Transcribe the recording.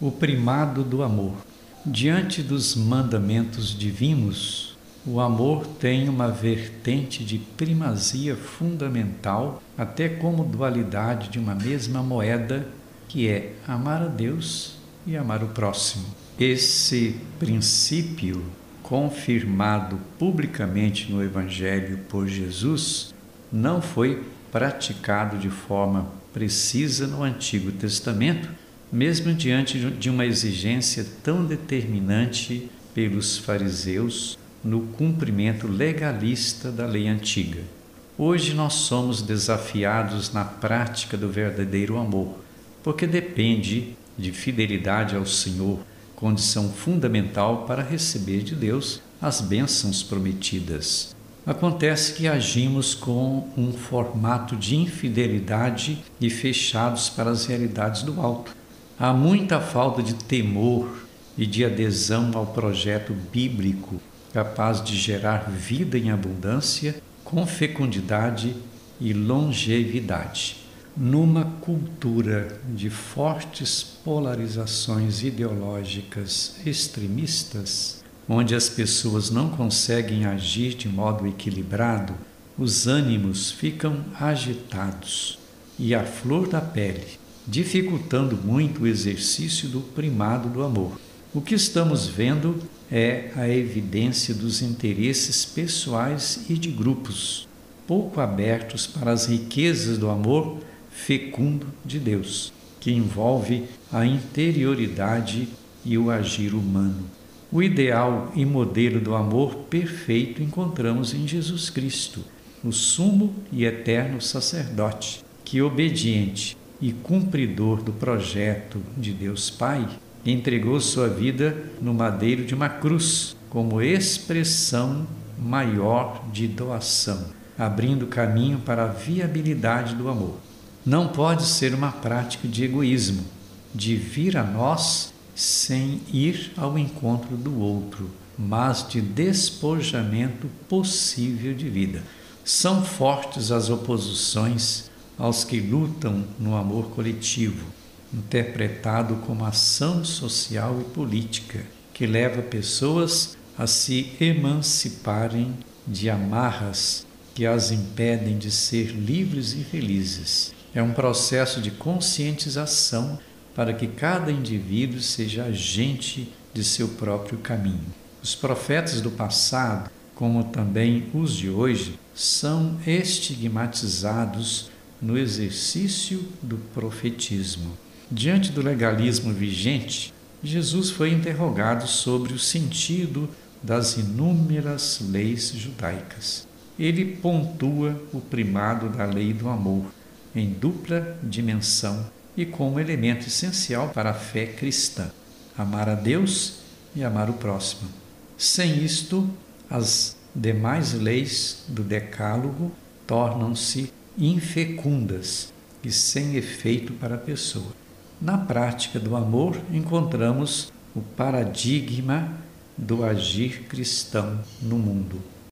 O primado do amor. Diante dos mandamentos divinos, o amor tem uma vertente de primazia fundamental, até como dualidade de uma mesma moeda, que é amar a Deus e amar o próximo. Esse princípio, confirmado publicamente no Evangelho por Jesus, não foi praticado de forma precisa no Antigo Testamento, mesmo diante de uma exigência tão determinante pelos fariseus no cumprimento legalista da lei antiga. Hoje nós somos desafiados na prática do verdadeiro amor, porque depende de fidelidade ao Senhor, condição fundamental para receber de Deus as bênçãos prometidas. Acontece que agimos com um formato de infidelidade e fechados para as realidades do alto. Há muita falta de temor e de adesão ao projeto bíblico capaz de gerar vida em abundância, com fecundidade e longevidade. Numa cultura de fortes polarizações ideológicas extremistas, onde as pessoas não conseguem agir de modo equilibrado, os ânimos ficam agitados e à flor da pele, dificultando muito o exercício do primado do amor. O que estamos vendo é a evidência dos interesses pessoais e de grupos, pouco abertos para as riquezas do amor fecundo de Deus, que envolve a interioridade e o agir humano. O ideal e modelo do amor perfeito encontramos em Jesus Cristo, o sumo e eterno sacerdote, que obediente e cumpridor do projeto de Deus Pai, entregou sua vida no madeiro de uma cruz como expressão maior de doação, abrindo caminho para a viabilidade do amor. Não pode ser uma prática de egoísmo, de vir a nós sem ir ao encontro do outro, mas de despojamento possível de vida. São fortes as oposições aos que lutam no amor coletivo, interpretado como ação social e política, que leva pessoas a se emanciparem de amarras que as impedem de ser livres e felizes. É um processo de conscientização para que cada indivíduo seja agente de seu próprio caminho. Os profetas do passado, como também os de hoje, são estigmatizados no exercício do profetismo. Diante do legalismo vigente, Jesus foi interrogado sobre o sentido das inúmeras leis judaicas. Ele pontua o primado da lei do amor em dupla dimensão e como elemento essencial para a fé cristã: amar a Deus e amar o próximo. Sem isto, as demais leis do Decálogo tornam-se infecundas e sem efeito para a pessoa. Na prática do amor, encontramos o paradigma do agir cristão no mundo.